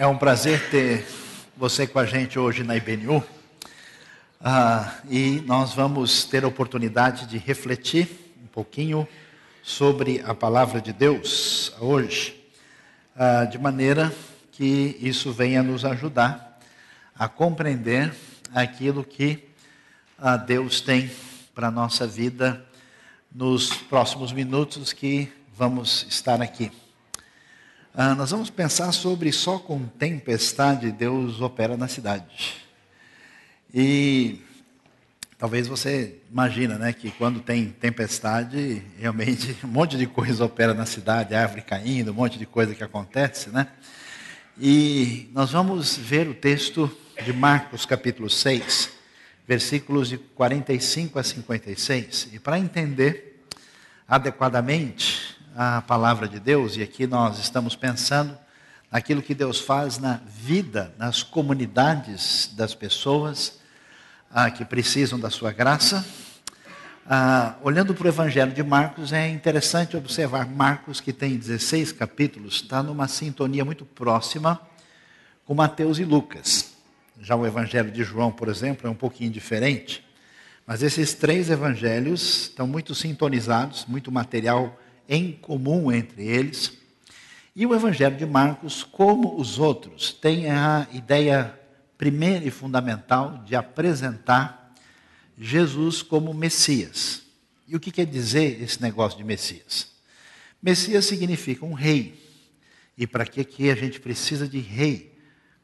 É um prazer ter você com a gente hoje na IBNU. Ah, e nós vamos ter a oportunidade de refletir um pouquinho sobre a palavra de Deus hoje, ah, de maneira que isso venha nos ajudar a compreender aquilo que ah, Deus tem para a nossa vida nos próximos minutos que vamos estar aqui. Ah, nós vamos pensar sobre só com tempestade Deus opera na cidade. E talvez você imagina, né, que quando tem tempestade, realmente um monte de coisa opera na cidade, árvore caindo, um monte de coisa que acontece, né? E nós vamos ver o texto de Marcos capítulo 6, versículos de 45 a 56. E para entender adequadamente a palavra de Deus, e aqui nós estamos pensando naquilo que Deus faz na vida, nas comunidades das pessoas ah, que precisam da sua graça. Ah, olhando para o Evangelho de Marcos, é interessante observar Marcos, que tem 16 capítulos, está numa sintonia muito próxima com Mateus e Lucas. Já o Evangelho de João, por exemplo, é um pouquinho diferente, mas esses três evangelhos estão muito sintonizados, muito material em comum entre eles. E o Evangelho de Marcos, como os outros, tem a ideia primeira e fundamental de apresentar Jesus como Messias. E o que quer dizer esse negócio de Messias? Messias significa um rei. E para que, que a gente precisa de rei?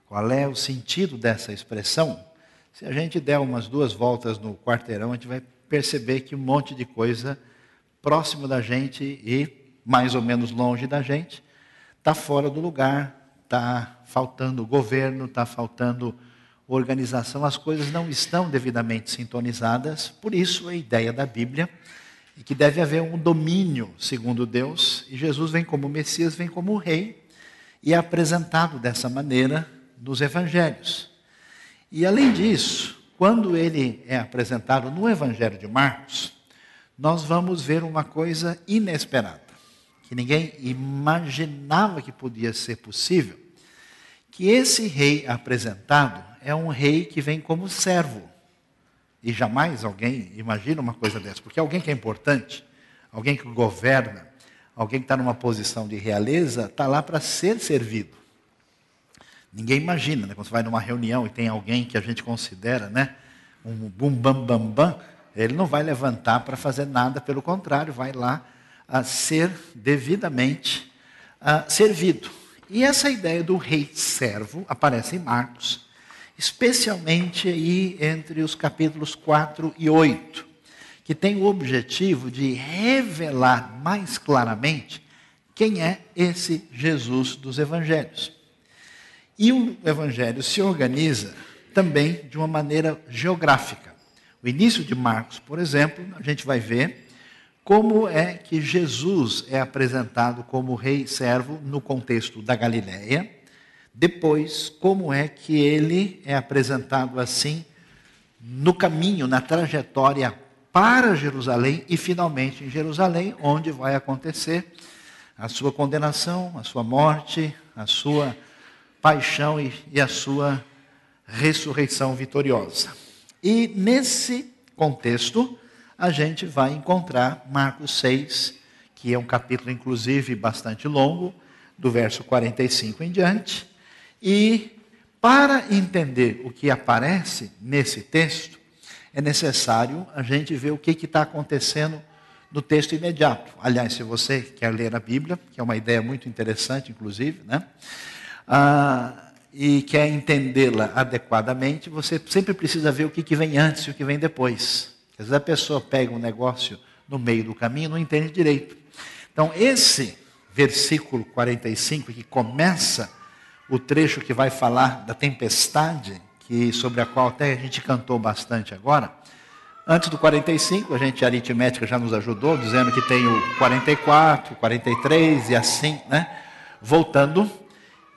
Qual é o sentido dessa expressão? Se a gente der umas duas voltas no quarteirão, a gente vai perceber que um monte de coisa próximo da gente e mais ou menos longe da gente, está fora do lugar, está faltando governo, está faltando organização, as coisas não estão devidamente sintonizadas, por isso a ideia da Bíblia e que deve haver um domínio segundo Deus, e Jesus vem como Messias, vem como rei, e é apresentado dessa maneira nos evangelhos. E além disso, quando ele é apresentado no Evangelho de Marcos, nós vamos ver uma coisa inesperada, que ninguém imaginava que podia ser possível, que esse rei apresentado é um rei que vem como servo. E jamais alguém imagina uma coisa dessa, porque alguém que é importante, alguém que governa, alguém que está numa posição de realeza, está lá para ser servido. Ninguém imagina, né? quando você vai numa reunião e tem alguém que a gente considera, né, um bum bam bam bam, ele não vai levantar para fazer nada, pelo contrário, vai lá a ser devidamente a, servido. E essa ideia do rei servo aparece em Marcos, especialmente aí entre os capítulos 4 e 8, que tem o objetivo de revelar mais claramente quem é esse Jesus dos evangelhos. E o evangelho se organiza também de uma maneira geográfica. O início de Marcos, por exemplo, a gente vai ver como é que Jesus é apresentado como rei servo no contexto da Galiléia. Depois, como é que ele é apresentado assim no caminho, na trajetória para Jerusalém e finalmente em Jerusalém, onde vai acontecer a sua condenação, a sua morte, a sua paixão e, e a sua ressurreição vitoriosa. E nesse contexto, a gente vai encontrar Marcos 6, que é um capítulo, inclusive, bastante longo, do verso 45 em diante. E para entender o que aparece nesse texto, é necessário a gente ver o que está acontecendo no texto imediato. Aliás, se você quer ler a Bíblia, que é uma ideia muito interessante, inclusive, né? Ah, e quer entendê-la adequadamente, você sempre precisa ver o que, vem antes e o que vem depois. Às vezes a pessoa pega um negócio no meio do caminho e não entende direito. Então, esse versículo 45, que começa o trecho que vai falar da tempestade, que sobre a qual até a gente cantou bastante agora. Antes do 45, a gente a aritmética já nos ajudou, dizendo que tem o 44, 43 e assim, né? Voltando.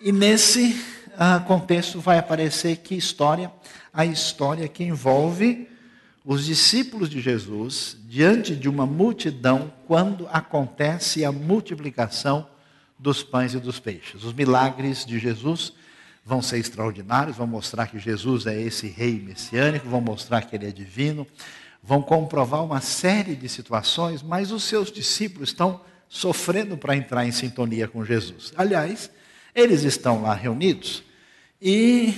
E nesse ah, contexto vai aparecer que história? A história que envolve os discípulos de Jesus diante de uma multidão quando acontece a multiplicação dos pães e dos peixes. Os milagres de Jesus vão ser extraordinários, vão mostrar que Jesus é esse rei messiânico, vão mostrar que ele é divino, vão comprovar uma série de situações, mas os seus discípulos estão sofrendo para entrar em sintonia com Jesus. Aliás, eles estão lá reunidos e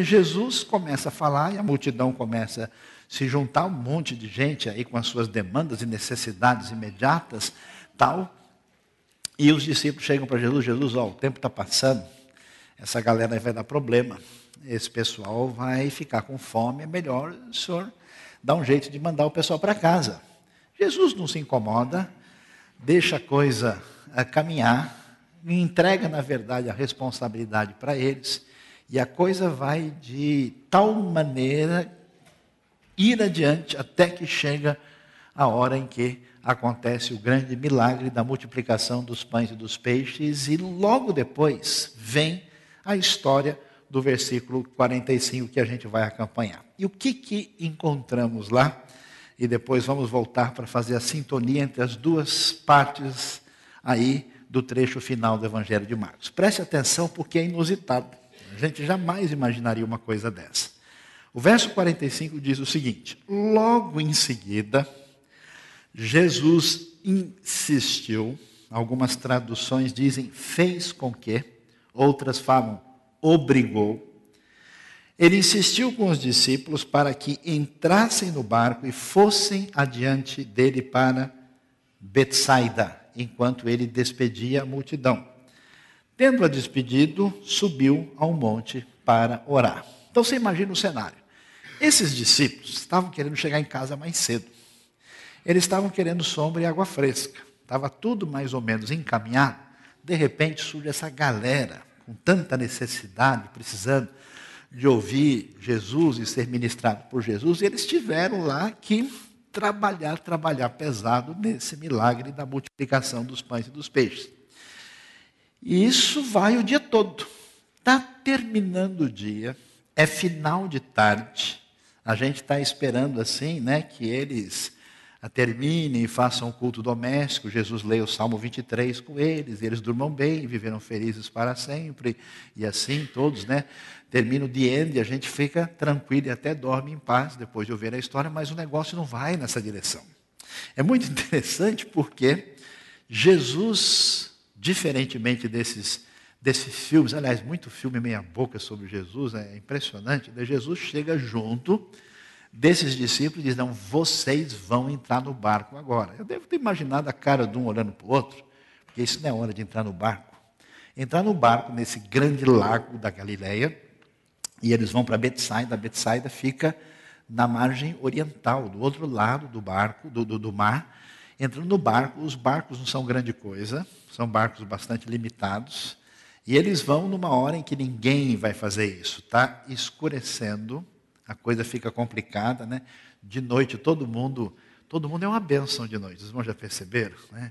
Jesus começa a falar e a multidão começa a se juntar, um monte de gente aí com as suas demandas e necessidades imediatas, tal. E os discípulos chegam para Jesus, Jesus, ó, o tempo está passando, essa galera vai dar problema, esse pessoal vai ficar com fome, é melhor o senhor dar um jeito de mandar o pessoal para casa. Jesus não se incomoda, deixa a coisa a eh, caminhar, entrega, na verdade, a responsabilidade para eles, e a coisa vai de tal maneira ir adiante até que chega a hora em que acontece o grande milagre da multiplicação dos pães e dos peixes, e logo depois vem a história do versículo 45 que a gente vai acompanhar. E o que, que encontramos lá? E depois vamos voltar para fazer a sintonia entre as duas partes aí do trecho final do Evangelho de Marcos. Preste atenção porque é inusitado. A gente jamais imaginaria uma coisa dessa. O verso 45 diz o seguinte: Logo em seguida, Jesus insistiu, algumas traduções dizem fez com que, outras falam obrigou. Ele insistiu com os discípulos para que entrassem no barco e fossem adiante dele para Betsaida enquanto ele despedia a multidão. Tendo-a despedido, subiu ao monte para orar. Então você imagina o cenário. Esses discípulos estavam querendo chegar em casa mais cedo. Eles estavam querendo sombra e água fresca. Estava tudo mais ou menos encaminhado. De repente surge essa galera com tanta necessidade, precisando de ouvir Jesus e ser ministrado por Jesus, e eles tiveram lá que trabalhar, trabalhar pesado nesse milagre da multiplicação dos pães e dos peixes. E isso vai o dia todo. Está terminando o dia, é final de tarde. A gente está esperando assim, né, que eles terminem e façam o culto doméstico. Jesus lê o Salmo 23 com eles, e eles durmam bem, viveram felizes para sempre. E assim todos, né, termina o the end e a gente fica tranquilo e até dorme em paz depois de ouvir a história, mas o negócio não vai nessa direção. É muito interessante porque Jesus, diferentemente desses, desses filmes, aliás, muito filme meia-boca sobre Jesus, é impressionante, né? Jesus chega junto desses discípulos e diz: Não, vocês vão entrar no barco agora. Eu devo ter imaginado a cara de um olhando para o outro, porque isso não é hora de entrar no barco. Entrar no barco nesse grande lago da Galileia, e eles vão para Betsaida. Betsaida fica na margem oriental, do outro lado do barco, do, do, do mar. Entrando no barco, os barcos não são grande coisa, são barcos bastante limitados. E eles vão numa hora em que ninguém vai fazer isso. Está escurecendo, a coisa fica complicada, né? De noite todo mundo, todo mundo é uma bênção de noite. Os irmãos já perceberam, né?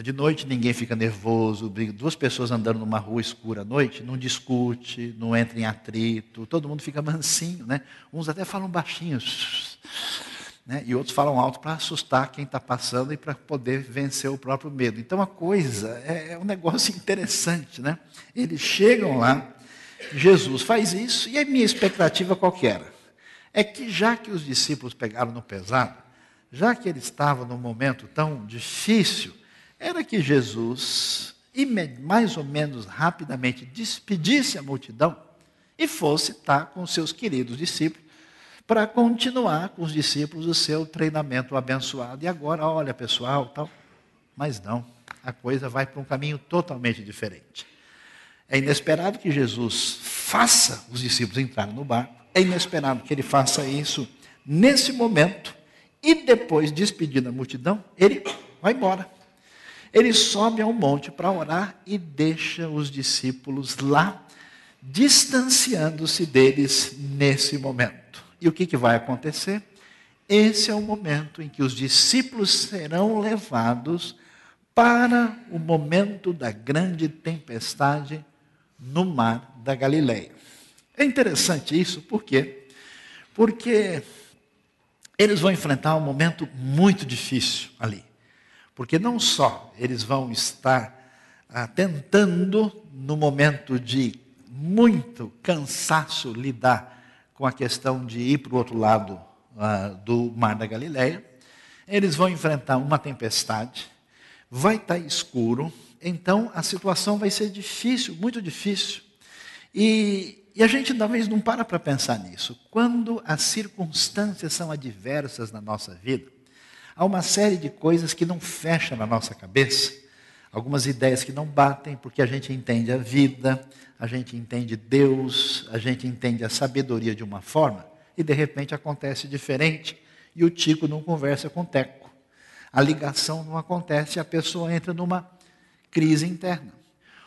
De noite ninguém fica nervoso, duas pessoas andando numa rua escura à noite, não discute, não entra em atrito, todo mundo fica mansinho, né? Uns até falam baixinho, né? e outros falam alto para assustar quem está passando e para poder vencer o próprio medo. Então a coisa é, é um negócio interessante, né? Eles chegam lá, Jesus faz isso, e a minha expectativa qual era? É que já que os discípulos pegaram no pesado, já que eles estavam num momento tão difícil, era que Jesus, mais ou menos rapidamente, despedisse a multidão e fosse estar com seus queridos discípulos para continuar com os discípulos o seu treinamento abençoado. E agora, olha pessoal, tal. Mas não, a coisa vai para um caminho totalmente diferente. É inesperado que Jesus faça os discípulos entrarem no barco, é inesperado que ele faça isso nesse momento, e depois, despedindo a multidão, ele vai embora. Ele sobe ao monte para orar e deixa os discípulos lá, distanciando-se deles nesse momento. E o que, que vai acontecer? Esse é o momento em que os discípulos serão levados para o momento da grande tempestade no mar da Galileia. É interessante isso, por quê? Porque eles vão enfrentar um momento muito difícil ali. Porque não só eles vão estar tentando, no momento de muito cansaço lidar com a questão de ir para o outro lado uh, do Mar da Galileia. Eles vão enfrentar uma tempestade, vai estar tá escuro, então a situação vai ser difícil, muito difícil. E, e a gente talvez não para para pensar nisso. Quando as circunstâncias são adversas na nossa vida, há uma série de coisas que não fecham na nossa cabeça, algumas ideias que não batem, porque a gente entende a vida, a gente entende Deus, a gente entende a sabedoria de uma forma, e de repente acontece diferente, e o Tico não conversa com o Teco. A ligação não acontece, e a pessoa entra numa crise interna.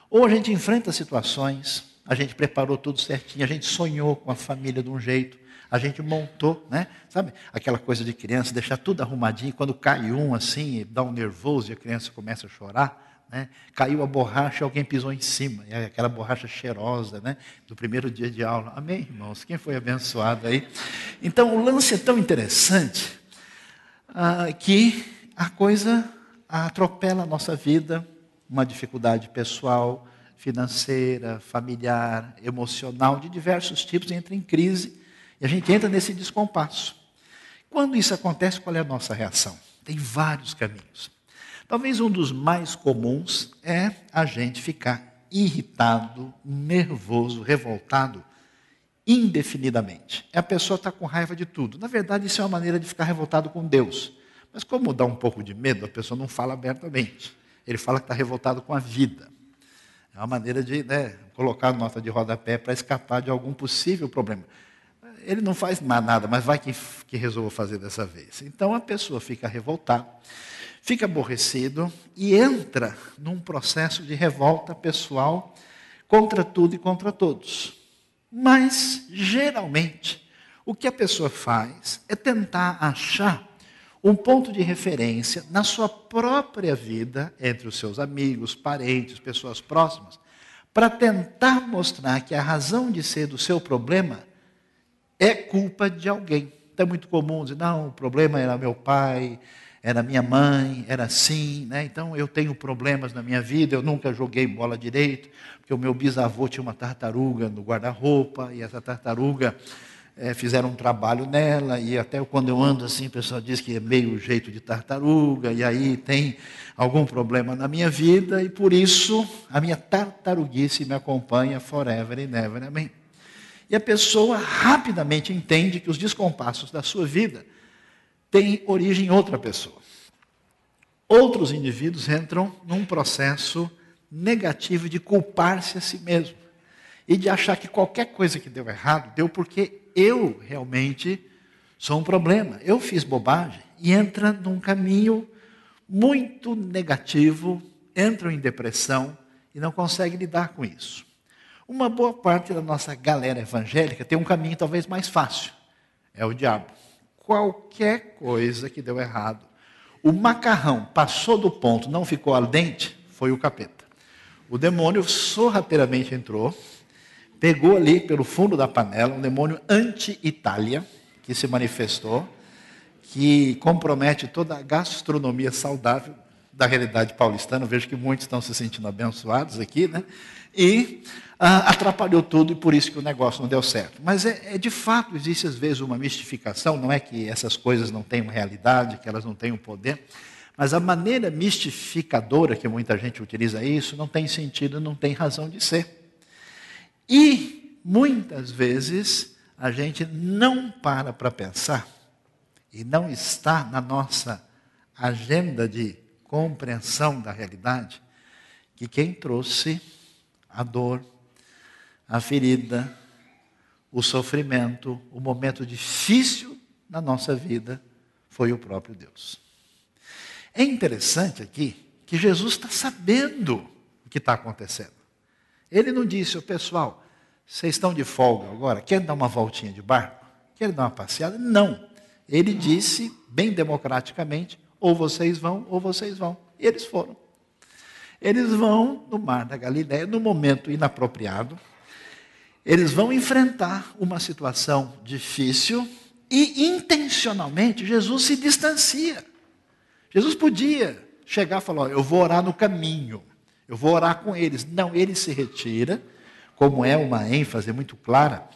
Ou a gente enfrenta situações, a gente preparou tudo certinho, a gente sonhou com a família de um jeito, a gente montou, né? Sabe, aquela coisa de criança, deixar tudo arrumadinho, quando cai um assim, dá um nervoso e a criança começa a chorar, né? Caiu a borracha, alguém pisou em cima, e aquela borracha cheirosa, né? Do primeiro dia de aula. Amém, irmãos? Quem foi abençoado aí? Então, o lance é tão interessante ah, que a coisa atropela a nossa vida, uma dificuldade pessoal, financeira, familiar, emocional, de diversos tipos, entra em crise e a gente entra nesse descompasso. Quando isso acontece, qual é a nossa reação? Tem vários caminhos. Talvez um dos mais comuns é a gente ficar irritado, nervoso, revoltado indefinidamente. É a pessoa está com raiva de tudo. Na verdade, isso é uma maneira de ficar revoltado com Deus. Mas como dá um pouco de medo, a pessoa não fala abertamente. Ele fala que está revoltado com a vida. É uma maneira de né, colocar nota de rodapé para escapar de algum possível problema. Ele não faz nada, mas vai que, que resolva fazer dessa vez. Então a pessoa fica revoltada, fica aborrecido e entra num processo de revolta pessoal contra tudo e contra todos. Mas, geralmente, o que a pessoa faz é tentar achar um ponto de referência na sua própria vida, entre os seus amigos, parentes, pessoas próximas, para tentar mostrar que a razão de ser do seu problema é culpa de alguém. Então é muito comum dizer, não, o problema era meu pai, era minha mãe, era assim, né? então eu tenho problemas na minha vida, eu nunca joguei bola direito, porque o meu bisavô tinha uma tartaruga no guarda-roupa, e essa tartaruga é, fizeram um trabalho nela, e até quando eu ando assim, o pessoal diz que é meio jeito de tartaruga, e aí tem algum problema na minha vida, e por isso a minha tartaruguice me acompanha forever and ever. Amém? E a pessoa rapidamente entende que os descompassos da sua vida têm origem em outra pessoa. Outros indivíduos entram num processo negativo de culpar-se a si mesmo e de achar que qualquer coisa que deu errado deu porque eu realmente sou um problema, eu fiz bobagem, e entra num caminho muito negativo, entram em depressão e não consegue lidar com isso. Uma boa parte da nossa galera evangélica tem um caminho talvez mais fácil, é o diabo. Qualquer coisa que deu errado, o macarrão passou do ponto, não ficou al dente, foi o capeta. O demônio sorrateiramente entrou, pegou ali pelo fundo da panela um demônio anti-Itália, que se manifestou, que compromete toda a gastronomia saudável da realidade paulistana. Vejo que muitos estão se sentindo abençoados aqui, né? E ah, atrapalhou tudo e por isso que o negócio não deu certo. Mas é, é, de fato, existe às vezes uma mistificação, não é que essas coisas não tenham realidade, que elas não tenham poder, mas a maneira mistificadora que muita gente utiliza isso não tem sentido, não tem razão de ser. E muitas vezes a gente não para para pensar e não está na nossa agenda de compreensão da realidade que quem trouxe a dor, a ferida, o sofrimento, o momento difícil na nossa vida foi o próprio Deus. É interessante aqui que Jesus está sabendo o que está acontecendo. Ele não disse, o pessoal, vocês estão de folga agora, querem dar uma voltinha de barco? Querem dar uma passeada? Não. Ele disse, bem democraticamente, ou vocês vão, ou vocês vão. E eles foram. Eles vão no mar da Galiléia no momento inapropriado. Eles vão enfrentar uma situação difícil e intencionalmente Jesus se distancia. Jesus podia chegar e falar: Eu vou orar no caminho. Eu vou orar com eles. Não, ele se retira, como é uma ênfase muito clara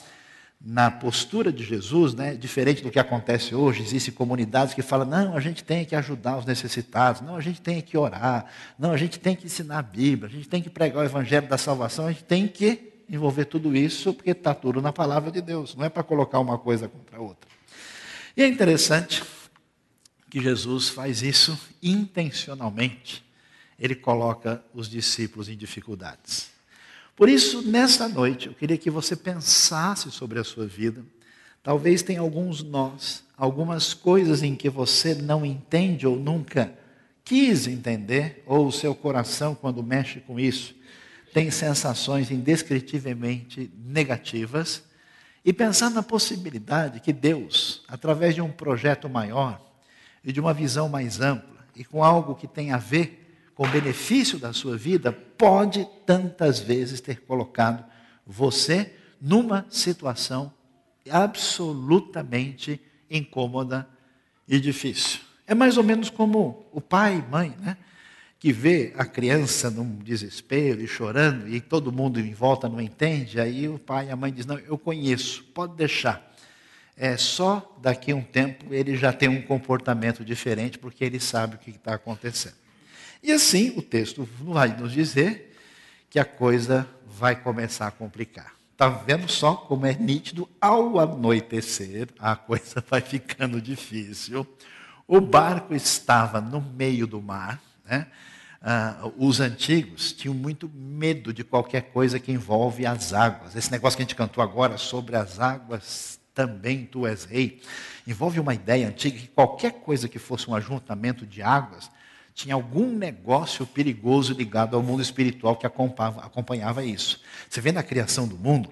na postura de Jesus, né, diferente do que acontece hoje, existem comunidades que falam: não, a gente tem que ajudar os necessitados, não, a gente tem que orar, não, a gente tem que ensinar a Bíblia, a gente tem que pregar o Evangelho da salvação, a gente tem que envolver tudo isso, porque está tudo na palavra de Deus, não é para colocar uma coisa contra a outra. E é interessante que Jesus faz isso intencionalmente, ele coloca os discípulos em dificuldades. Por isso, nessa noite, eu queria que você pensasse sobre a sua vida. Talvez tenha alguns nós, algumas coisas em que você não entende ou nunca quis entender, ou o seu coração, quando mexe com isso, tem sensações indescritivelmente negativas. E pensar na possibilidade que Deus, através de um projeto maior e de uma visão mais ampla, e com algo que tem a ver com benefício da sua vida, pode tantas vezes ter colocado você numa situação absolutamente incômoda e difícil. É mais ou menos como o pai e mãe, né? Que vê a criança num desespero e chorando e todo mundo em volta não entende, aí o pai e a mãe dizem: Não, eu conheço, pode deixar. É só daqui a um tempo ele já tem um comportamento diferente porque ele sabe o que está acontecendo. E assim o texto vai nos dizer que a coisa vai começar a complicar. Está vendo só como é nítido? Ao anoitecer, a coisa vai ficando difícil. O barco estava no meio do mar. Né? Ah, os antigos tinham muito medo de qualquer coisa que envolve as águas. Esse negócio que a gente cantou agora sobre as águas, também tu és rei, envolve uma ideia antiga que qualquer coisa que fosse um ajuntamento de águas tinha algum negócio perigoso ligado ao mundo espiritual que acompanhava, isso. Você vê na criação do mundo,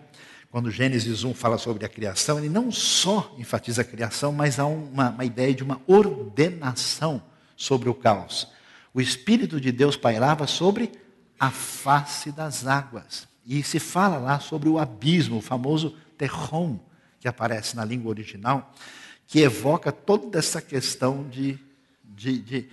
quando Gênesis 1 fala sobre a criação, ele não só enfatiza a criação, mas há uma, uma ideia de uma ordenação sobre o caos. O Espírito de Deus pairava sobre a face das águas. E se fala lá sobre o abismo, o famoso terrom, que aparece na língua original, que evoca toda essa questão de, de, de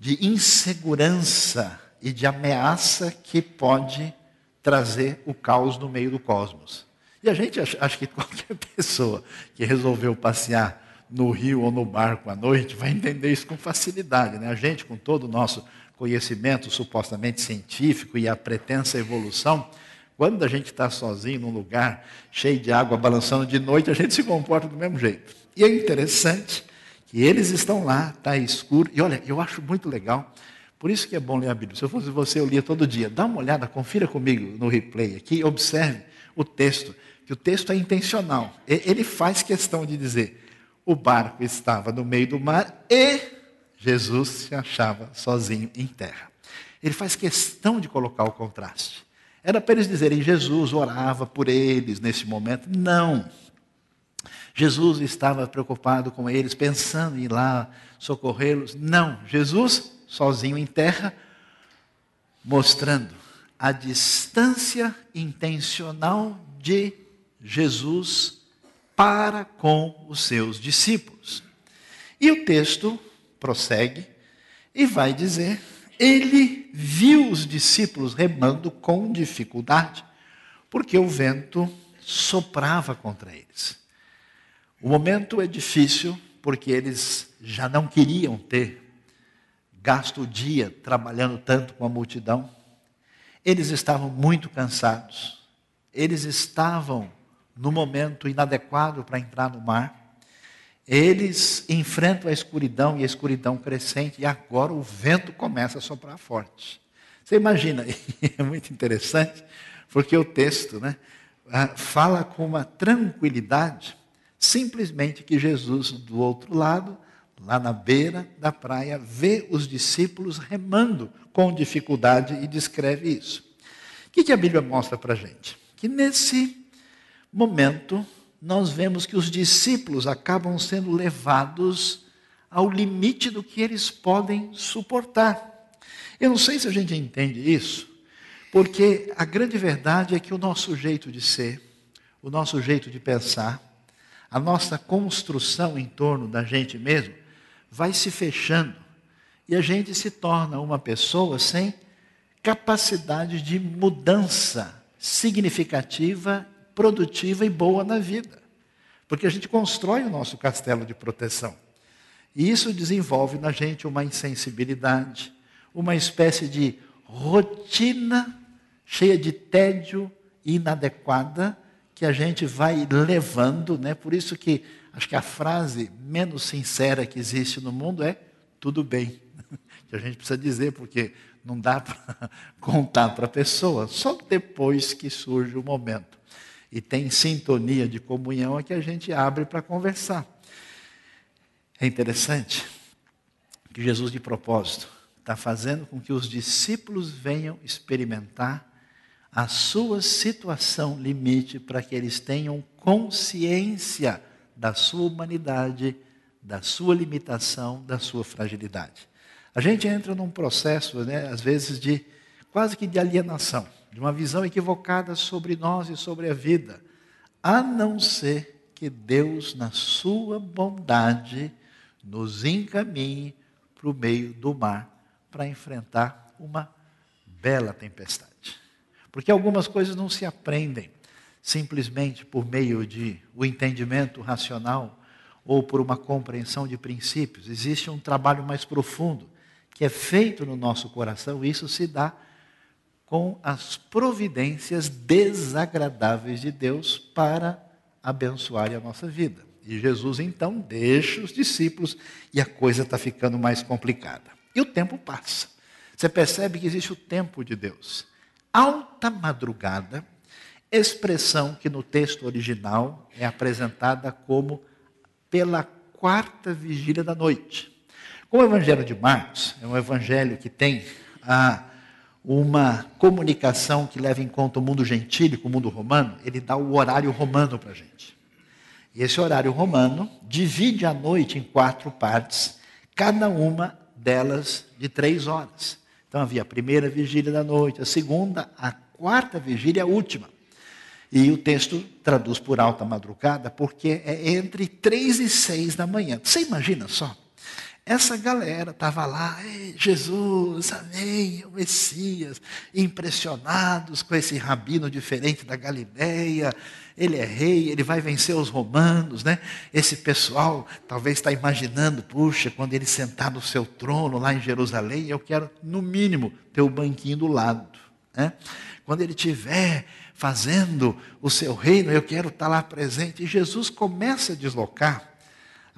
de insegurança e de ameaça que pode trazer o caos no meio do cosmos. E a gente acha que qualquer pessoa que resolveu passear no rio ou no barco à noite vai entender isso com facilidade. Né? A gente, com todo o nosso conhecimento supostamente científico e a pretensa evolução, quando a gente está sozinho num lugar cheio de água balançando de noite, a gente se comporta do mesmo jeito. E é interessante que eles estão lá, está escuro. E olha, eu acho muito legal. Por isso que é bom ler a Bíblia. Se eu fosse você, eu lia todo dia. Dá uma olhada, confira comigo no replay aqui, observe o texto, que o texto é intencional. Ele faz questão de dizer: o barco estava no meio do mar e Jesus se achava sozinho em terra. Ele faz questão de colocar o contraste. Era para eles dizerem: Jesus orava por eles nesse momento. Não. Jesus estava preocupado com eles, pensando em ir lá socorrê-los. Não, Jesus sozinho em terra, mostrando a distância intencional de Jesus para com os seus discípulos. E o texto prossegue e vai dizer: ele viu os discípulos remando com dificuldade, porque o vento soprava contra eles. O momento é difícil porque eles já não queriam ter gasto o dia trabalhando tanto com a multidão. Eles estavam muito cansados. Eles estavam no momento inadequado para entrar no mar. Eles enfrentam a escuridão e a escuridão crescente, e agora o vento começa a soprar forte. Você imagina, é muito interessante, porque o texto né, ah, fala com uma tranquilidade Simplesmente que Jesus, do outro lado, lá na beira da praia, vê os discípulos remando com dificuldade e descreve isso. O que, a Bíblia mostra para a gente? Que nesse momento nós vemos que os discípulos acabam sendo levados ao limite do que eles podem suportar. Eu não sei se a gente entende isso, porque a grande verdade é que o nosso jeito de ser, o nosso jeito de pensar, a nossa construção em torno da gente mesmo vai se fechando e a gente se torna uma pessoa sem capacidade de mudança significativa, produtiva e boa na vida. Porque a gente constrói o nosso castelo de proteção. E isso desenvolve na gente uma insensibilidade, uma espécie de rotina cheia de tédio inadequada que a gente vai levando, né? Por isso que acho que a frase menos sincera que existe no mundo é tudo bem. Que a gente precisa dizer porque não dá para contar para a pessoa, só depois que surge o momento. E tem sintonia de comunhão é que a gente abre para conversar. É interessante que Jesus, de propósito, está fazendo com que os discípulos venham experimentar a sua situação limite para que eles tenham consciência da sua humanidade, da sua limitação, da sua fragilidade. A gente entra num processo, né, às vezes, de quase que de alienação, de uma visão equivocada sobre nós e sobre a vida, a não ser que Deus, na sua bondade, nos encaminhe para o meio do mar para enfrentar uma bela tempestade. Porque algumas coisas não se aprendem simplesmente por meio de o entendimento racional ou por uma compreensão de princípios. Existe um trabalho mais profundo que é feito no nosso coração, e isso se dá com as providências desagradáveis de Deus para abençoar a nossa vida. E Jesus então deixa os discípulos e a coisa está ficando mais complicada. E o tempo passa. Você percebe que existe o tempo de Deus. Alta madrugada, expressão que no texto original é apresentada como pela quarta vigília da noite. Como o Evangelho de Marcos é um evangelho que tem ah, uma comunicação que leva em conta o mundo gentílico, o mundo romano, ele dá o horário romano para a gente. E esse horário romano divide a noite em quatro partes, cada uma delas de três horas. Então havia a primeira vigília da noite, a segunda, a quarta vigília, a última. E o texto traduz por alta madrugada, porque é entre três e seis da manhã. Você imagina só? Essa galera estava lá, Jesus, amém, o Messias, impressionados com esse rabino diferente da Galileia, ele é rei, ele vai vencer os romanos, né? Esse pessoal talvez está imaginando, puxa, quando ele sentar no seu trono lá em Jerusalém, eu quero, no mínimo, ter o banquinho do lado. Né? Quando ele estiver fazendo o seu reino, eu quero estar tá lá presente. E Jesus começa a deslocar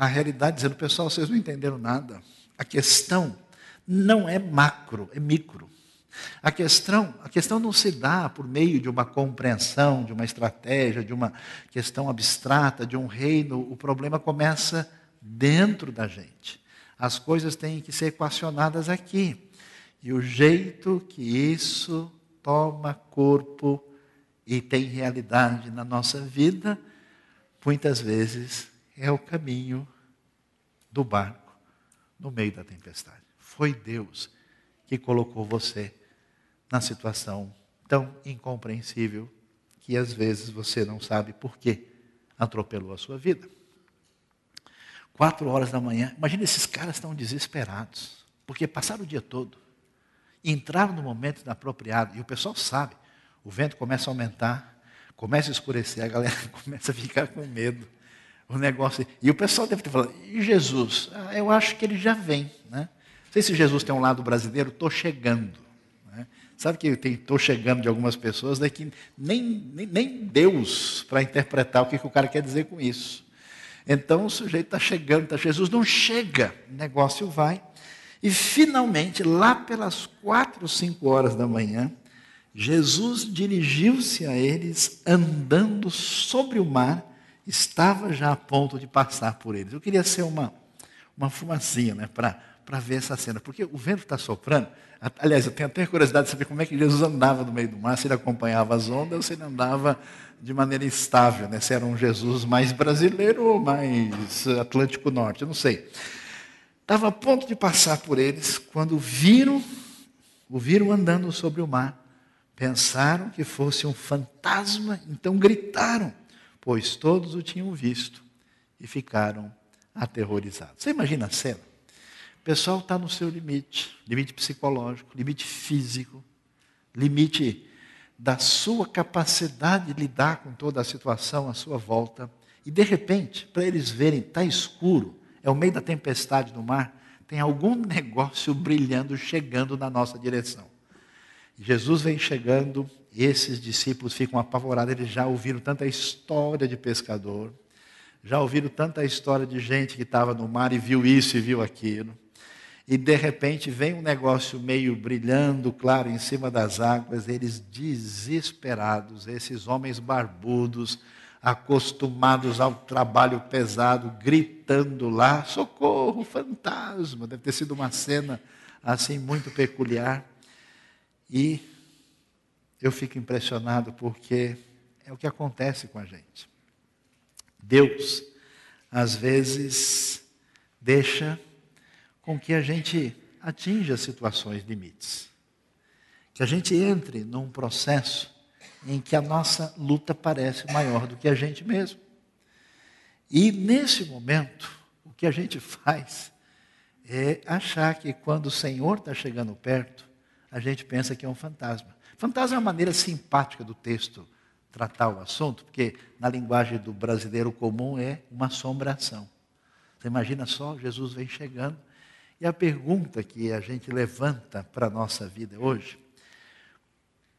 a realidade, dizendo: pessoal, vocês não entenderam nada. A questão não é macro, é micro. A questão, a questão não se dá por meio de uma compreensão, de uma estratégia, de uma questão abstrata, de um reino. O problema começa dentro da gente. As coisas têm que ser equacionadas aqui. E o jeito que isso toma corpo e tem realidade na nossa vida, muitas vezes é o caminho do barco no meio da tempestade. Foi Deus que colocou você na situação tão incompreensível que às vezes você não sabe por que atropelou a sua vida. Quatro horas da manhã, imagina esses caras estão desesperados, porque passaram o dia todo, entraram no momento inapropriado, e o pessoal sabe, o vento começa a aumentar, começa a escurecer, a galera começa a ficar com medo o negócio. E o pessoal deve ter falado, e Jesus? Ah, eu acho que ele já vem. Né? Não sei se Jesus tem um lado brasileiro, estou chegando. Né? Sabe que estou chegando de algumas pessoas, daí que nem, nem, nem Deus para interpretar o que, que o cara quer dizer com isso. Então o sujeito está chegando, tá, Jesus não chega, o negócio vai. E finalmente, lá pelas quatro, cinco horas da manhã, Jesus dirigiu-se a eles andando sobre o mar estava já a ponto de passar por eles. Eu queria ser uma, uma fumacinha né, para ver essa cena, porque o vento está soprando. Aliás, eu tenho até curiosidade de saber como é que Jesus andava no meio do mar, se ele acompanhava as ondas ou se ele andava de maneira estável, né? se era um Jesus mais brasileiro ou mais Atlântico Norte, eu não sei. Estava a ponto de passar por eles quando viram, o viram andando sobre o mar. Pensaram que fosse um fantasma, então gritaram pois todos o tinham visto e ficaram aterrorizados. Você imagina a cena? O pessoal está no seu limite, limite psicológico, limite físico, limite da sua capacidade de lidar com toda a situação à sua volta. E de repente, para eles verem, está escuro, é o meio da tempestade no mar, tem algum negócio brilhando, chegando na nossa direção. Jesus vem chegando, esses discípulos ficam apavorados, eles já ouviram tanta história de pescador, já ouviram tanta história de gente que estava no mar e viu isso e viu aquilo. E de repente vem um negócio meio brilhando, claro, em cima das águas, eles desesperados, esses homens barbudos, acostumados ao trabalho pesado, gritando lá: socorro, fantasma! Deve ter sido uma cena assim muito peculiar. E eu fico impressionado porque é o que acontece com a gente. Deus, às vezes, deixa com que a gente atinja situações limites. Que a gente entre num processo em que a nossa luta parece maior do que a gente mesmo. E nesse momento, o que a gente faz é achar que quando o Senhor está chegando perto, a gente pensa que é um fantasma. Fantasma é uma maneira simpática do texto tratar o assunto, porque na linguagem do brasileiro comum é uma assombração. Você imagina só, Jesus vem chegando, e a pergunta que a gente levanta para a nossa vida hoje,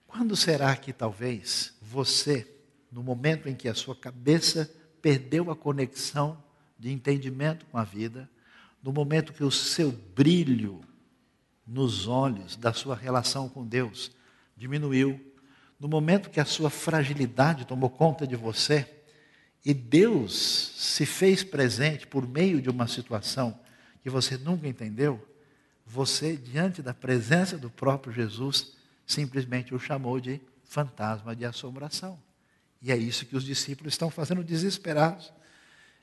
quando será que talvez você, no momento em que a sua cabeça perdeu a conexão de entendimento com a vida, no momento que o seu brilho nos olhos da sua relação com Deus diminuiu, no momento que a sua fragilidade tomou conta de você e Deus se fez presente por meio de uma situação que você nunca entendeu, você, diante da presença do próprio Jesus, simplesmente o chamou de fantasma de assombração. E é isso que os discípulos estão fazendo desesperados.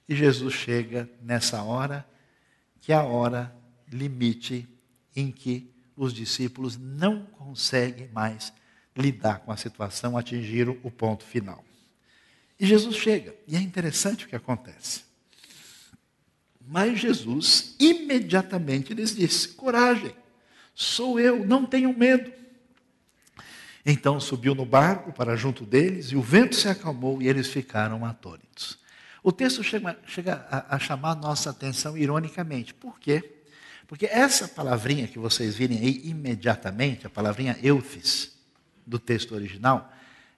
E Jesus chega nessa hora, que é a hora limite em que os discípulos não conseguem mais lidar com a situação, atingiram o ponto final. E Jesus chega, e é interessante o que acontece. Mas Jesus imediatamente lhes disse: coragem, sou eu, não tenham medo. Então subiu no barco para junto deles, e o vento se acalmou e eles ficaram atônitos. O texto chega, chega a, a chamar nossa atenção ironicamente. Por quê? Porque essa palavrinha que vocês virem aí imediatamente, a palavrinha eufis, do texto original,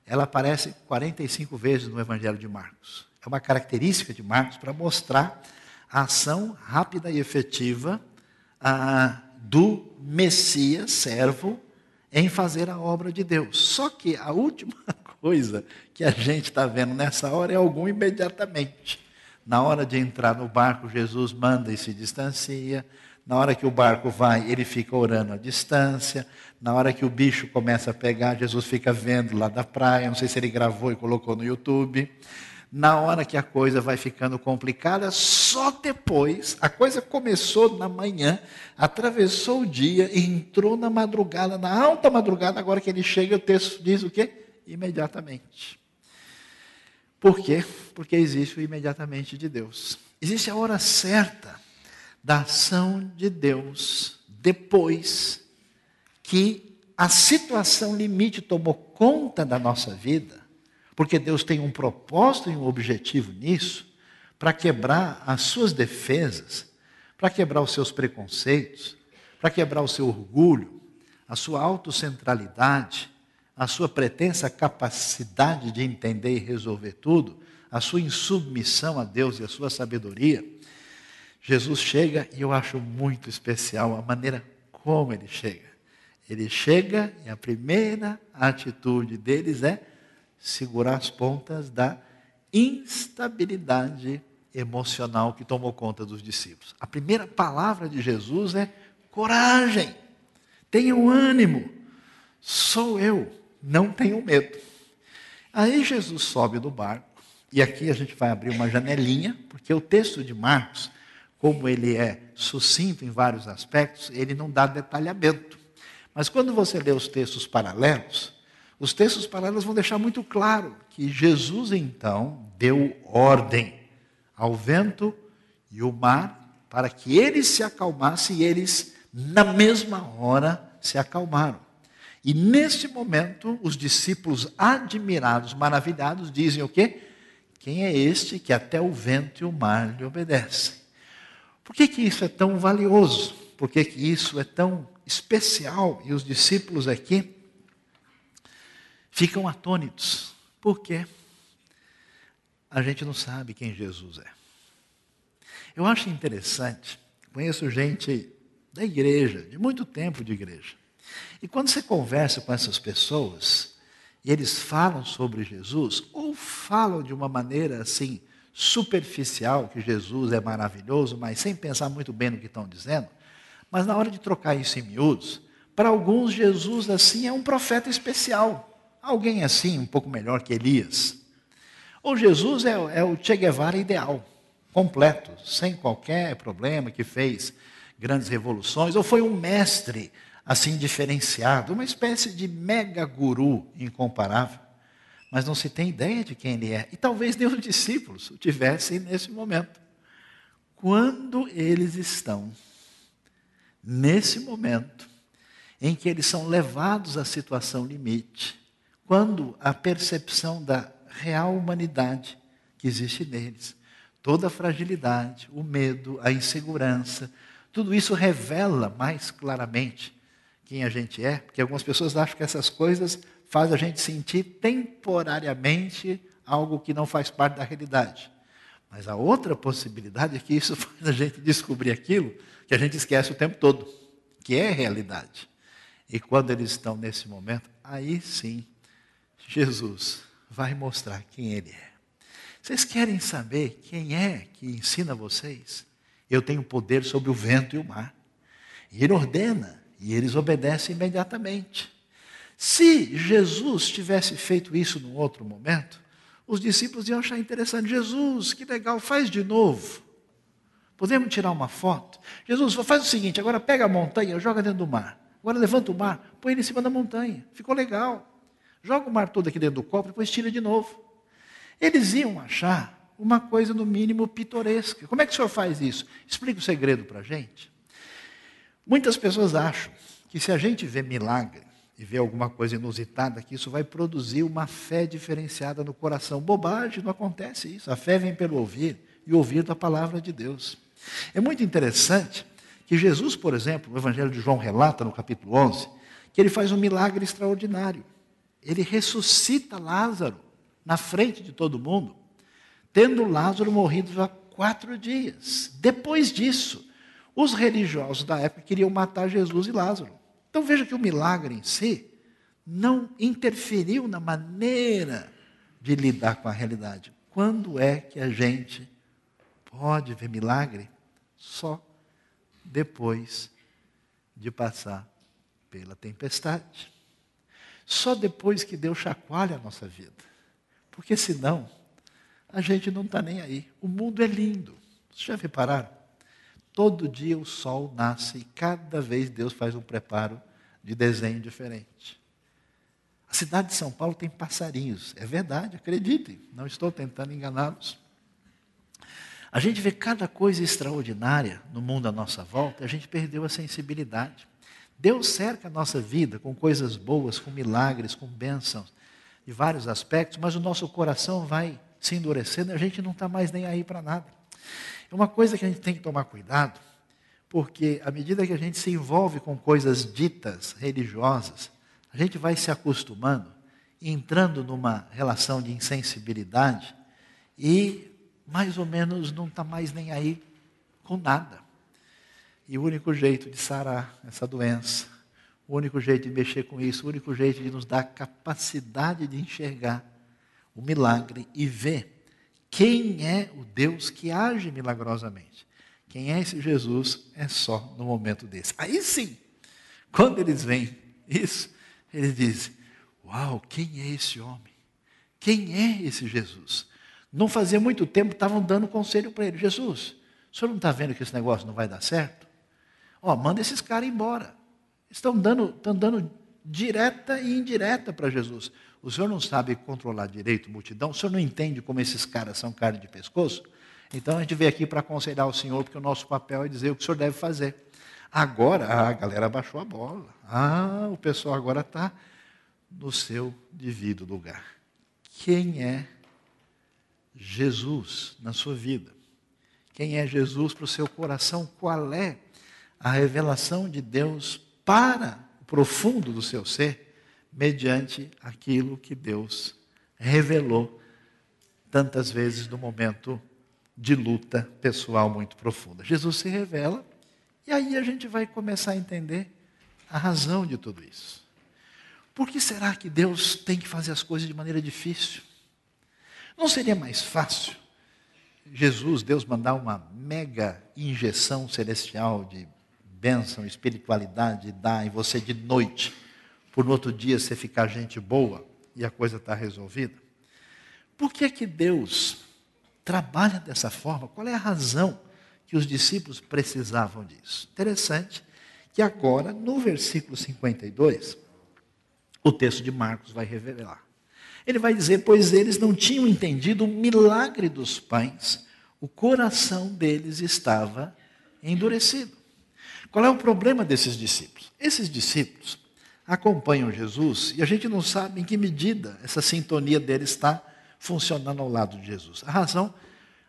ela aparece 45 vezes no Evangelho de Marcos. É uma característica de Marcos para mostrar a ação rápida e efetiva ah, do Messias, servo, em fazer a obra de Deus. Só que a última coisa que a gente está vendo nessa hora é algum imediatamente. Na hora de entrar no barco, Jesus manda e se distancia. Na hora que o barco vai, ele fica orando à distância. Na hora que o bicho começa a pegar, Jesus fica vendo lá da praia. Não sei se ele gravou e colocou no YouTube. Na hora que a coisa vai ficando complicada, só depois, a coisa começou na manhã, atravessou o dia, entrou na madrugada, na alta madrugada, agora que ele chega, o texto diz o quê? Imediatamente. Por quê? Porque existe o imediatamente de Deus. Existe a hora certa da ação de Deus depois que a situação limite tomou conta da nossa vida, porque Deus tem um propósito e um objetivo nisso, para quebrar as suas defesas, para quebrar os seus preconceitos, para quebrar o seu orgulho, a sua autocentralidade, a sua pretensa capacidade de entender e resolver tudo, a sua insubmissão a Deus e a sua sabedoria. Jesus chega e eu acho muito especial a maneira como ele chega. Ele chega e a primeira atitude deles é segurar as pontas da instabilidade emocional que tomou conta dos discípulos. A primeira palavra de Jesus é coragem, tenham ânimo, sou eu, não tenham medo. Aí Jesus sobe do barco, e aqui a gente vai abrir uma janelinha, porque o texto de Marcos como ele é sucinto em vários aspectos, ele não dá detalhamento. Mas quando você lê os textos paralelos, os textos paralelos vão deixar muito claro que Jesus então deu ordem ao vento e o mar para que eles se acalmassem e eles, na mesma hora, se acalmaram. E nesse momento, os discípulos admirados, maravilhados, dizem o quê? Quem é este que até o vento e o mar lhe obedecem? Por que, que isso é tão valioso? Por que, que isso é tão especial? E os discípulos aqui ficam atônitos. Por quê? A gente não sabe quem Jesus é. Eu acho interessante, conheço gente da igreja, de muito tempo de igreja. E quando você conversa com essas pessoas, e eles falam sobre Jesus, ou falam de uma maneira assim, superficial, que Jesus é maravilhoso, mas sem pensar muito bem no que estão dizendo, mas na hora de trocar isso em miúdos, para alguns Jesus assim é um profeta especial, alguém assim, um pouco melhor que Elias. Ou Jesus é, é o Che Guevara ideal, completo, sem qualquer problema, que fez grandes revoluções, ou foi um mestre assim diferenciado, uma espécie de mega guru incomparável, mas não se tem ideia de quem ele é. E talvez nem os discípulos o tivessem nesse momento. Quando eles estão nesse momento em que eles são levados à situação limite, quando a percepção da real humanidade que existe neles, toda a fragilidade, o medo, a insegurança, tudo isso revela mais claramente quem a gente é, porque algumas pessoas acham que essas coisas fazem a gente sentir temporariamente algo que não faz parte da realidade. Mas a outra possibilidade é que isso faz a gente descobrir aquilo que a gente esquece o tempo todo, que é realidade. E quando eles estão nesse momento, aí sim, Jesus vai mostrar quem Ele é. Vocês querem saber quem é que ensina vocês? Eu tenho poder sobre o vento e o mar. E Ele ordena e eles obedecem imediatamente. Se Jesus tivesse feito isso num outro momento, os discípulos iam achar interessante. Jesus, que legal, faz de novo. Podemos tirar uma foto? Jesus, faz o seguinte: agora pega a montanha, joga dentro do mar. Agora levanta o mar, põe ele em cima da montanha. Ficou legal. Joga o mar todo aqui dentro do copo, depois tira de novo. Eles iam achar uma coisa, no mínimo, pitoresca. Como é que o senhor faz isso? Explica o segredo para a gente. Muitas pessoas acham que se a gente vê milagre e vê alguma coisa inusitada, que isso vai produzir uma fé diferenciada no coração. Bobagem, não acontece isso. A fé vem pelo ouvir e ouvir da palavra de Deus. É muito interessante que Jesus, por exemplo, o Evangelho de João relata no capítulo 11, que ele faz um milagre extraordinário. Ele ressuscita Lázaro na frente de todo mundo, tendo Lázaro morrido há quatro dias. Depois disso, os religiosos da época queriam matar Jesus e Lázaro. Então veja que o milagre em si não interferiu na maneira de lidar com a realidade. Quando é que a gente pode ver milagre? Só depois de passar pela tempestade. Só depois que Deus chacoalha a nossa vida. Porque senão, a gente não está nem aí. O mundo é lindo. Vocês já repararam? Todo dia o sol nasce e cada vez Deus faz um preparo de desenho diferente. A cidade de São Paulo tem passarinhos, é verdade, acreditem, não estou tentando enganá-los. A gente vê cada coisa extraordinária no mundo à nossa volta, a gente perdeu a sensibilidade. Deus cerca a nossa vida com coisas boas, com milagres, com bênçãos, de vários aspectos, mas o nosso coração vai se endurecendo e a gente não está mais nem aí para nada. É uma coisa que a gente tem que tomar cuidado, porque à medida que a gente se envolve com coisas ditas religiosas, a gente vai se acostumando, entrando numa relação de insensibilidade e mais ou menos não está mais nem aí com nada. E o único jeito de sarar essa doença, o único jeito de mexer com isso, o único jeito de nos dar capacidade de enxergar o milagre e ver quem é o Deus que age milagrosamente? Quem é esse Jesus é só no momento desse. Aí sim, quando eles veem isso, eles dizem: Uau, quem é esse homem? Quem é esse Jesus? Não fazia muito tempo, estavam dando conselho para ele: Jesus, o senhor não está vendo que esse negócio não vai dar certo? Ó, manda esses caras embora. Estão dando, estão dando direta e indireta para Jesus. O senhor não sabe controlar direito multidão? O senhor não entende como esses caras são carne de pescoço? Então a gente veio aqui para aconselhar o senhor, porque o nosso papel é dizer o que o senhor deve fazer. Agora a galera baixou a bola. Ah, o pessoal agora está no seu devido lugar. Quem é Jesus na sua vida? Quem é Jesus para o seu coração? Qual é a revelação de Deus para o profundo do seu ser, mediante aquilo que Deus revelou tantas vezes no momento de luta pessoal muito profunda. Jesus se revela e aí a gente vai começar a entender a razão de tudo isso. Por que será que Deus tem que fazer as coisas de maneira difícil? Não seria mais fácil Jesus, Deus mandar uma mega injeção celestial de bênção, espiritualidade, dar em você de noite, por no outro dia você ficar gente boa e a coisa está resolvida? Por que é que Deus trabalha dessa forma? Qual é a razão que os discípulos precisavam disso? Interessante que agora, no versículo 52, o texto de Marcos vai revelar. Ele vai dizer: Pois eles não tinham entendido o milagre dos pães, o coração deles estava endurecido. Qual é o problema desses discípulos? Esses discípulos acompanham Jesus e a gente não sabe em que medida essa sintonia deles está funcionando ao lado de Jesus. A razão,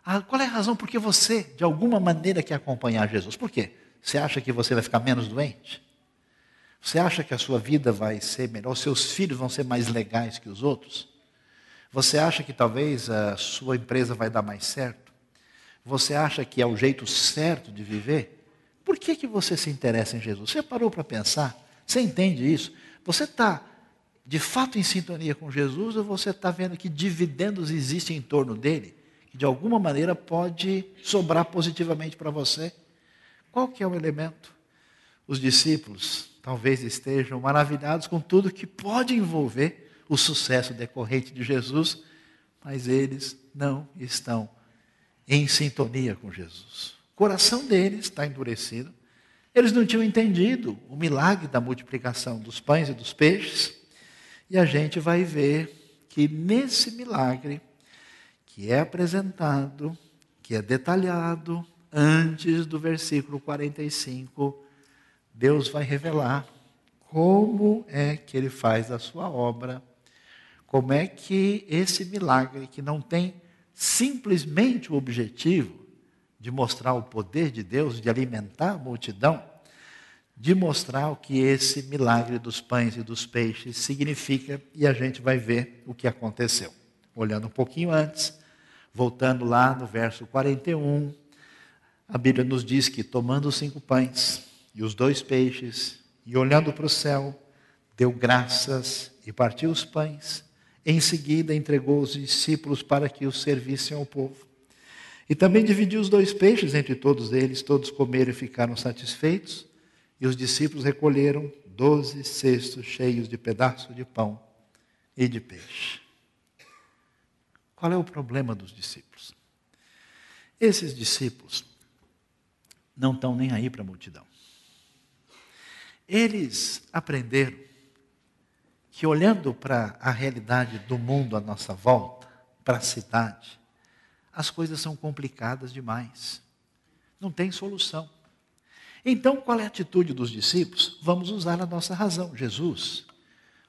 a, qual é a razão porque você, de alguma maneira, quer acompanhar Jesus? Por quê? Você acha que você vai ficar menos doente? Você acha que a sua vida vai ser melhor? Os seus filhos vão ser mais legais que os outros? Você acha que talvez a sua empresa vai dar mais certo? Você acha que é o jeito certo de viver? Por que, que você se interessa em Jesus? Você parou para pensar? Você entende isso? Você está de fato em sintonia com Jesus ou você está vendo que dividendos existem em torno dele, que de alguma maneira pode sobrar positivamente para você? Qual que é o elemento? Os discípulos talvez estejam maravilhados com tudo que pode envolver o sucesso decorrente de Jesus, mas eles não estão em sintonia com Jesus. O coração deles está endurecido. Eles não tinham entendido o milagre da multiplicação dos pães e dos peixes. E a gente vai ver que nesse milagre, que é apresentado, que é detalhado antes do versículo 45, Deus vai revelar como é que ele faz a sua obra, como é que esse milagre, que não tem simplesmente o objetivo de mostrar o poder de Deus, de alimentar a multidão, de mostrar o que esse milagre dos pães e dos peixes significa, e a gente vai ver o que aconteceu. Olhando um pouquinho antes, voltando lá no verso 41, a Bíblia nos diz que tomando os cinco pães e os dois peixes, e olhando para o céu, deu graças e partiu os pães. Em seguida, entregou os discípulos para que os servissem ao povo. E também dividiu os dois peixes entre todos eles, todos comeram e ficaram satisfeitos. E os discípulos recolheram doze cestos cheios de pedaços de pão e de peixe. Qual é o problema dos discípulos? Esses discípulos não estão nem aí para a multidão. Eles aprenderam que, olhando para a realidade do mundo à nossa volta, para a cidade, as coisas são complicadas demais. Não tem solução. Então, qual é a atitude dos discípulos? Vamos usar a nossa razão. Jesus,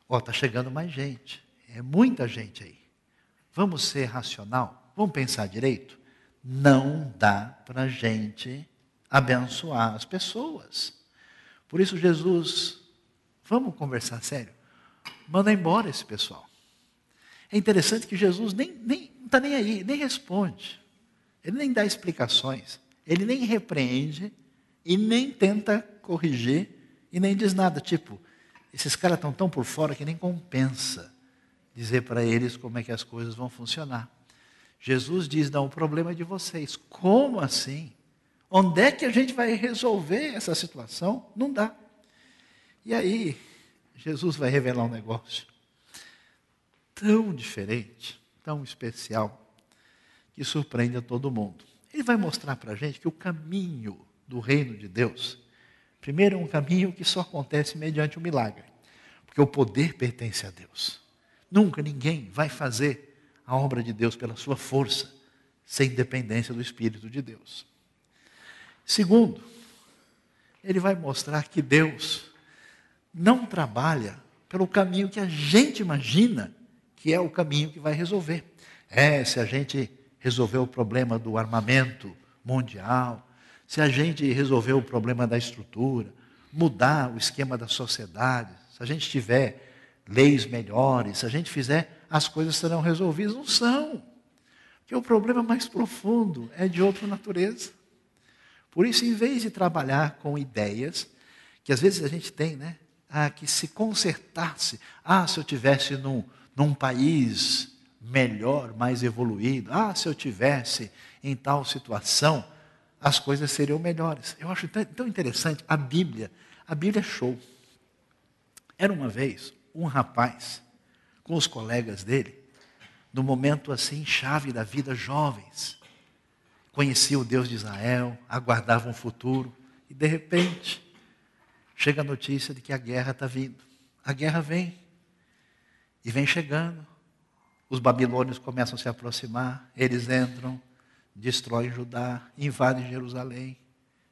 ó, está chegando mais gente. É muita gente aí. Vamos ser racional? Vamos pensar direito? Não dá para gente abençoar as pessoas. Por isso, Jesus, vamos conversar sério? Manda embora esse pessoal. É interessante que Jesus nem, nem não está nem aí, nem responde. Ele nem dá explicações. Ele nem repreende e nem tenta corrigir e nem diz nada. Tipo, esses caras estão tão por fora que nem compensa dizer para eles como é que as coisas vão funcionar. Jesus diz: não, o problema é de vocês. Como assim? Onde é que a gente vai resolver essa situação? Não dá. E aí, Jesus vai revelar um negócio tão diferente tão especial que surpreende a todo mundo. Ele vai mostrar para a gente que o caminho do reino de Deus, primeiro, é um caminho que só acontece mediante o um milagre, porque o poder pertence a Deus. Nunca ninguém vai fazer a obra de Deus pela sua força, sem dependência do Espírito de Deus. Segundo, ele vai mostrar que Deus não trabalha pelo caminho que a gente imagina que é o caminho que vai resolver. É, se a gente resolver o problema do armamento mundial, se a gente resolver o problema da estrutura, mudar o esquema da sociedade, se a gente tiver leis melhores, se a gente fizer, as coisas serão resolvidas. Não são. Porque o problema mais profundo é de outra natureza. Por isso, em vez de trabalhar com ideias, que às vezes a gente tem, né? Ah, que se consertasse. Ah, se eu tivesse num, num país melhor, mais evoluído. Ah, se eu tivesse em tal situação, as coisas seriam melhores. Eu acho tão, interessante a Bíblia. A Bíblia é show. Era uma vez um rapaz com os colegas dele, no momento assim chave da vida, jovens conhecia o Deus de Israel, aguardava um futuro, e de repente, chega a notícia de que a guerra está vindo. A guerra vem, e vem chegando. Os babilônios começam a se aproximar, eles entram, destroem Judá, invadem Jerusalém,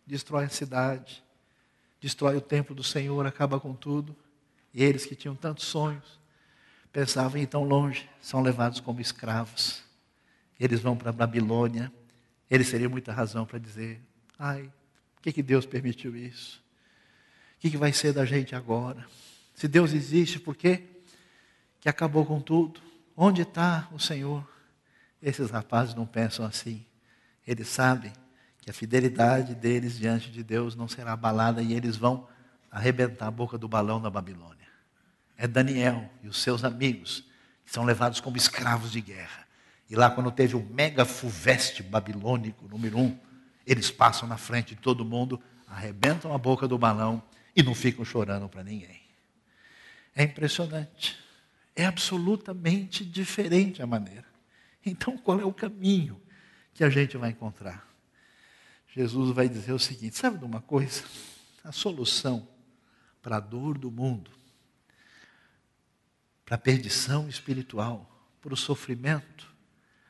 destroem a cidade, destrói o templo do Senhor, acaba com tudo. E eles que tinham tantos sonhos, pensavam em ir tão longe, são levados como escravos. Eles vão para a Babilônia, ele teria muita razão para dizer: ai, por que, que Deus permitiu isso? O que, que vai ser da gente agora? Se Deus existe, por que, que acabou com tudo? Onde está o Senhor? Esses rapazes não pensam assim. Eles sabem que a fidelidade deles diante de Deus não será abalada e eles vão arrebentar a boca do balão da Babilônia. É Daniel e os seus amigos que são levados como escravos de guerra. E lá, quando teve o mega fuveste babilônico, número um, eles passam na frente de todo mundo, arrebentam a boca do balão e não ficam chorando para ninguém. É impressionante. É absolutamente diferente a maneira. Então, qual é o caminho que a gente vai encontrar? Jesus vai dizer o seguinte: sabe de uma coisa? A solução para a dor do mundo, para a perdição espiritual, para o sofrimento,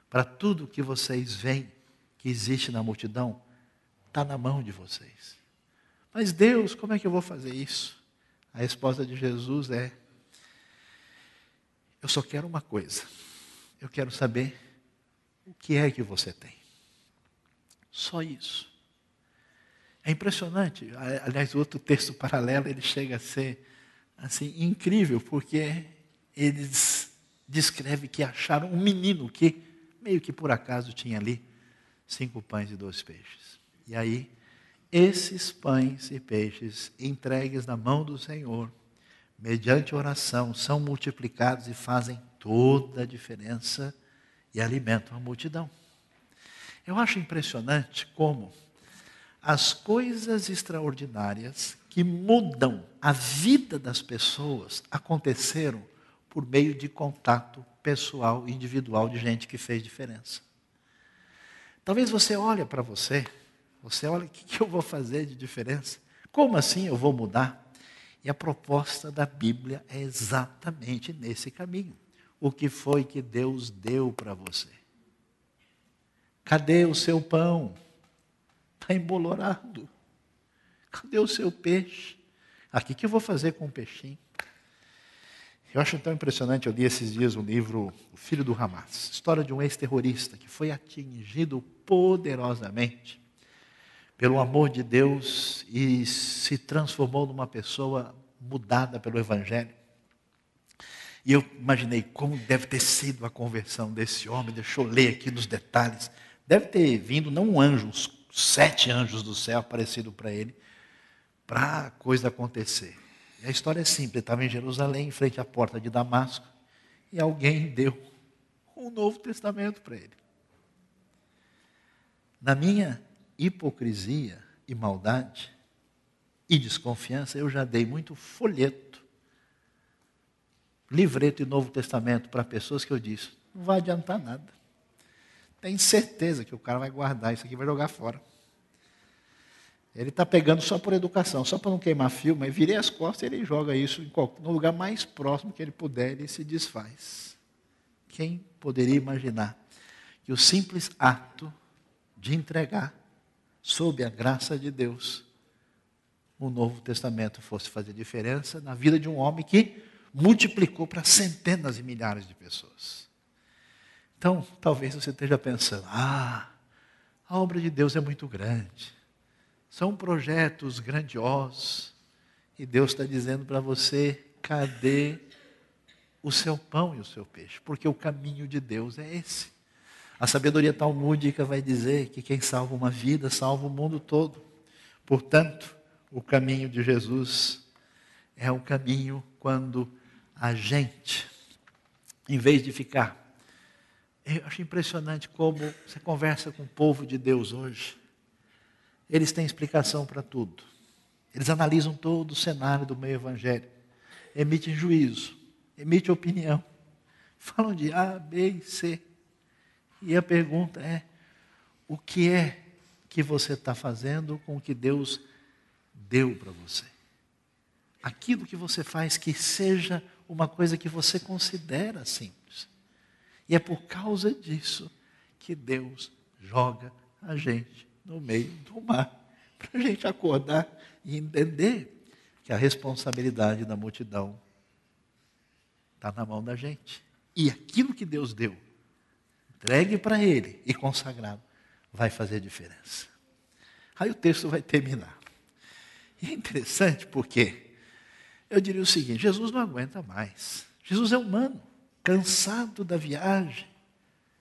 para tudo que vocês veem que existe na multidão, está na mão de vocês. Mas Deus, como é que eu vou fazer isso? A resposta de Jesus é: Eu só quero uma coisa. Eu quero saber o que é que você tem. Só isso. É impressionante. Aliás, outro texto paralelo ele chega a ser assim incrível, porque eles descreve que acharam um menino que meio que por acaso tinha ali cinco pães e dois peixes. E aí, esses pães e peixes entregues na mão do Senhor, mediante oração, são multiplicados e fazem toda a diferença e alimentam a multidão. Eu acho impressionante como as coisas extraordinárias que mudam a vida das pessoas aconteceram por meio de contato pessoal, individual de gente que fez diferença. Talvez você olhe para você, você olha o que, que eu vou fazer de diferença? Como assim eu vou mudar? E a proposta da Bíblia é exatamente nesse caminho. O que foi que Deus deu para você? Cadê o seu pão? Está embolorado. Cadê o seu peixe? Aqui que eu vou fazer com o peixinho? Eu acho tão impressionante, eu li esses dias um livro O Filho do Hamas, história de um ex-terrorista que foi atingido poderosamente pelo amor de Deus e se transformou numa pessoa mudada pelo Evangelho. E eu imaginei como deve ter sido a conversão desse homem, deixa eu ler aqui nos detalhes. Deve ter vindo não um anjo, uns sete anjos do céu aparecido para ele, para a coisa acontecer. E a história é simples: ele estava em Jerusalém, em frente à porta de Damasco, e alguém deu um Novo Testamento para ele. Na minha hipocrisia e maldade e desconfiança, eu já dei muito folheto, livreto e Novo Testamento para pessoas que eu disse: não vai adiantar nada. Tem certeza que o cara vai guardar isso aqui e vai jogar fora. Ele está pegando só por educação, só para não queimar fio, mas virei as costas e ele joga isso no lugar mais próximo que ele puder, ele se desfaz. Quem poderia imaginar que o simples ato de entregar, sob a graça de Deus, o Novo Testamento fosse fazer diferença na vida de um homem que multiplicou para centenas e milhares de pessoas. Então, talvez você esteja pensando: ah, a obra de Deus é muito grande, são projetos grandiosos, e Deus está dizendo para você: cadê o seu pão e o seu peixe? Porque o caminho de Deus é esse. A sabedoria talmúdica vai dizer que quem salva uma vida salva o mundo todo. Portanto, o caminho de Jesus é o caminho quando a gente, em vez de ficar. Eu acho impressionante como você conversa com o povo de Deus hoje. Eles têm explicação para tudo. Eles analisam todo o cenário do meio evangélico, emitem juízo, emitem opinião, falam de A, B e C. E a pergunta é: o que é que você está fazendo com o que Deus deu para você? Aquilo que você faz que seja uma coisa que você considera simples. E é por causa disso que Deus joga a gente no meio do mar, para a gente acordar e entender que a responsabilidade da multidão está na mão da gente. E aquilo que Deus deu entregue para Ele e consagrado, vai fazer diferença. Aí o texto vai terminar. E é interessante porque eu diria o seguinte: Jesus não aguenta mais. Jesus é humano, cansado da viagem.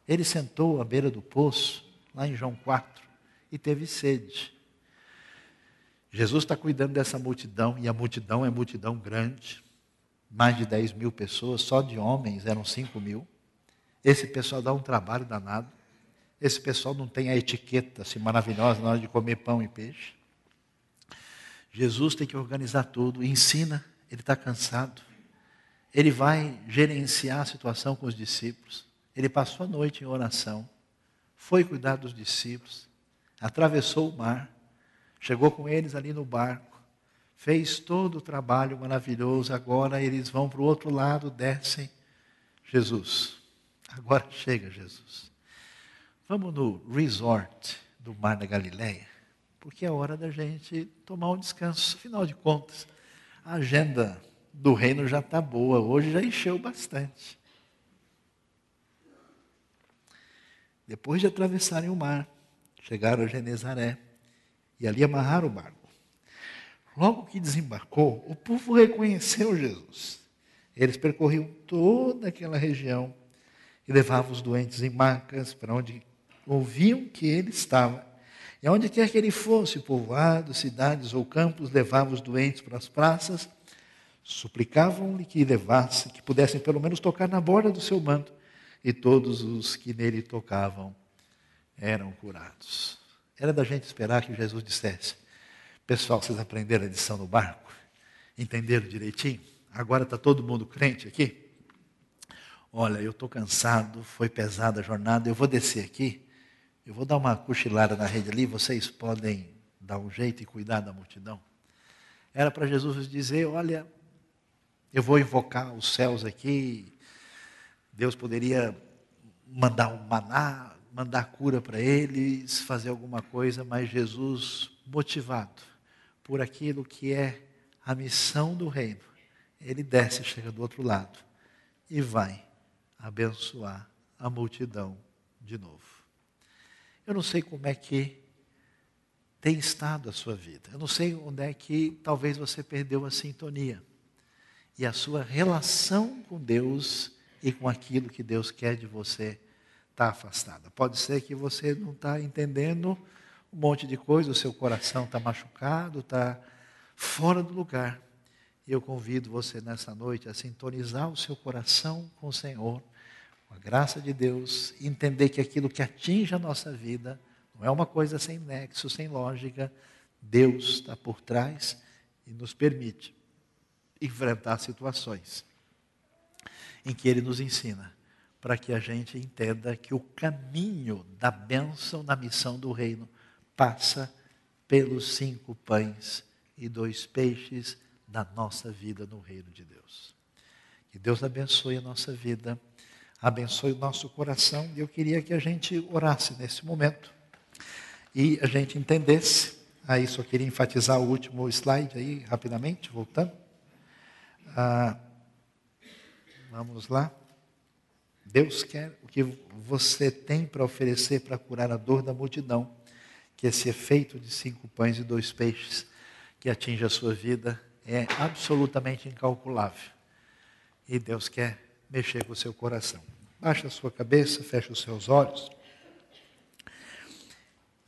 Ele sentou à beira do poço, lá em João 4, e teve sede. Jesus está cuidando dessa multidão, e a multidão é multidão grande, mais de 10 mil pessoas, só de homens eram 5 mil. Esse pessoal dá um trabalho danado. Esse pessoal não tem a etiqueta assim, maravilhosa na hora de comer pão e peixe. Jesus tem que organizar tudo, ensina, ele está cansado. Ele vai gerenciar a situação com os discípulos. Ele passou a noite em oração, foi cuidar dos discípulos, atravessou o mar, chegou com eles ali no barco, fez todo o trabalho maravilhoso. Agora eles vão para o outro lado, descem. Jesus, Agora chega, Jesus. Vamos no resort do Mar da Galileia, porque é hora da gente tomar um descanso. Afinal de contas, a agenda do reino já está boa, hoje já encheu bastante. Depois de atravessarem o mar, chegaram a Genezaré e ali amarraram o barco. Logo que desembarcou, o povo reconheceu Jesus. Eles percorriam toda aquela região e levava os doentes em macas para onde ouviam que ele estava. E aonde quer que ele fosse, povoados, cidades ou campos, levava os doentes para as praças, suplicavam-lhe que levasse, que pudessem pelo menos tocar na borda do seu manto, e todos os que nele tocavam eram curados. Era da gente esperar que Jesus dissesse: Pessoal, vocês aprenderam a lição no barco? Entenderam direitinho? Agora está todo mundo crente aqui? Olha, eu estou cansado, foi pesada a jornada, eu vou descer aqui, eu vou dar uma cochilada na rede ali, vocês podem dar um jeito e cuidar da multidão. Era para Jesus dizer: olha, eu vou invocar os céus aqui, Deus poderia mandar um maná, mandar cura para eles, fazer alguma coisa, mas Jesus, motivado por aquilo que é a missão do reino, ele desce, chega do outro lado e vai abençoar a multidão de novo. Eu não sei como é que tem estado a sua vida. Eu não sei onde é que talvez você perdeu a sintonia. E a sua relação com Deus e com aquilo que Deus quer de você está afastada. Pode ser que você não está entendendo um monte de coisa, o seu coração está machucado, está fora do lugar. Eu convido você nessa noite a sintonizar o seu coração com o Senhor com a graça de Deus, entender que aquilo que atinge a nossa vida não é uma coisa sem nexo, sem lógica. Deus está por trás e nos permite enfrentar situações em que Ele nos ensina, para que a gente entenda que o caminho da bênção na missão do reino passa pelos cinco pães e dois peixes da nossa vida no reino de Deus. Que Deus abençoe a nossa vida abençoe o nosso coração. E eu queria que a gente orasse nesse momento e a gente entendesse Aí só queria enfatizar o último slide aí, rapidamente, voltando. Ah, vamos lá. Deus quer o que você tem para oferecer para curar a dor da multidão, que esse efeito de cinco pães e dois peixes que atinge a sua vida é absolutamente incalculável. E Deus quer mexer com o seu coração. Baixa a sua cabeça, fecha os seus olhos.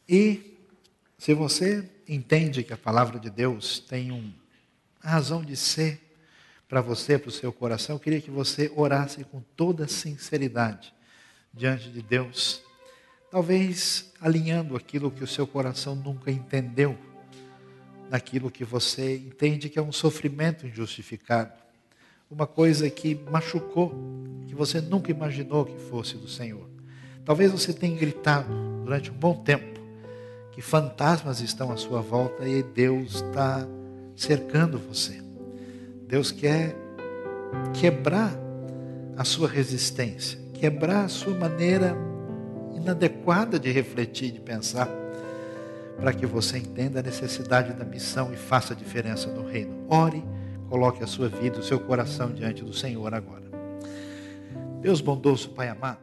E se você entende que a palavra de Deus tem uma razão de ser para você, para o seu coração, eu queria que você orasse com toda sinceridade diante de Deus. Talvez alinhando aquilo que o seu coração nunca entendeu, naquilo que você entende que é um sofrimento injustificado, uma coisa que machucou, que você nunca imaginou que fosse do Senhor. Talvez você tenha gritado durante um bom tempo que fantasmas estão à sua volta e Deus está cercando você. Deus quer quebrar a sua resistência, quebrar a sua maneira inadequada de refletir, de pensar, para que você entenda a necessidade da missão e faça a diferença no reino. Ore, coloque a sua vida, o seu coração diante do Senhor agora. Deus bondoso, Pai amado,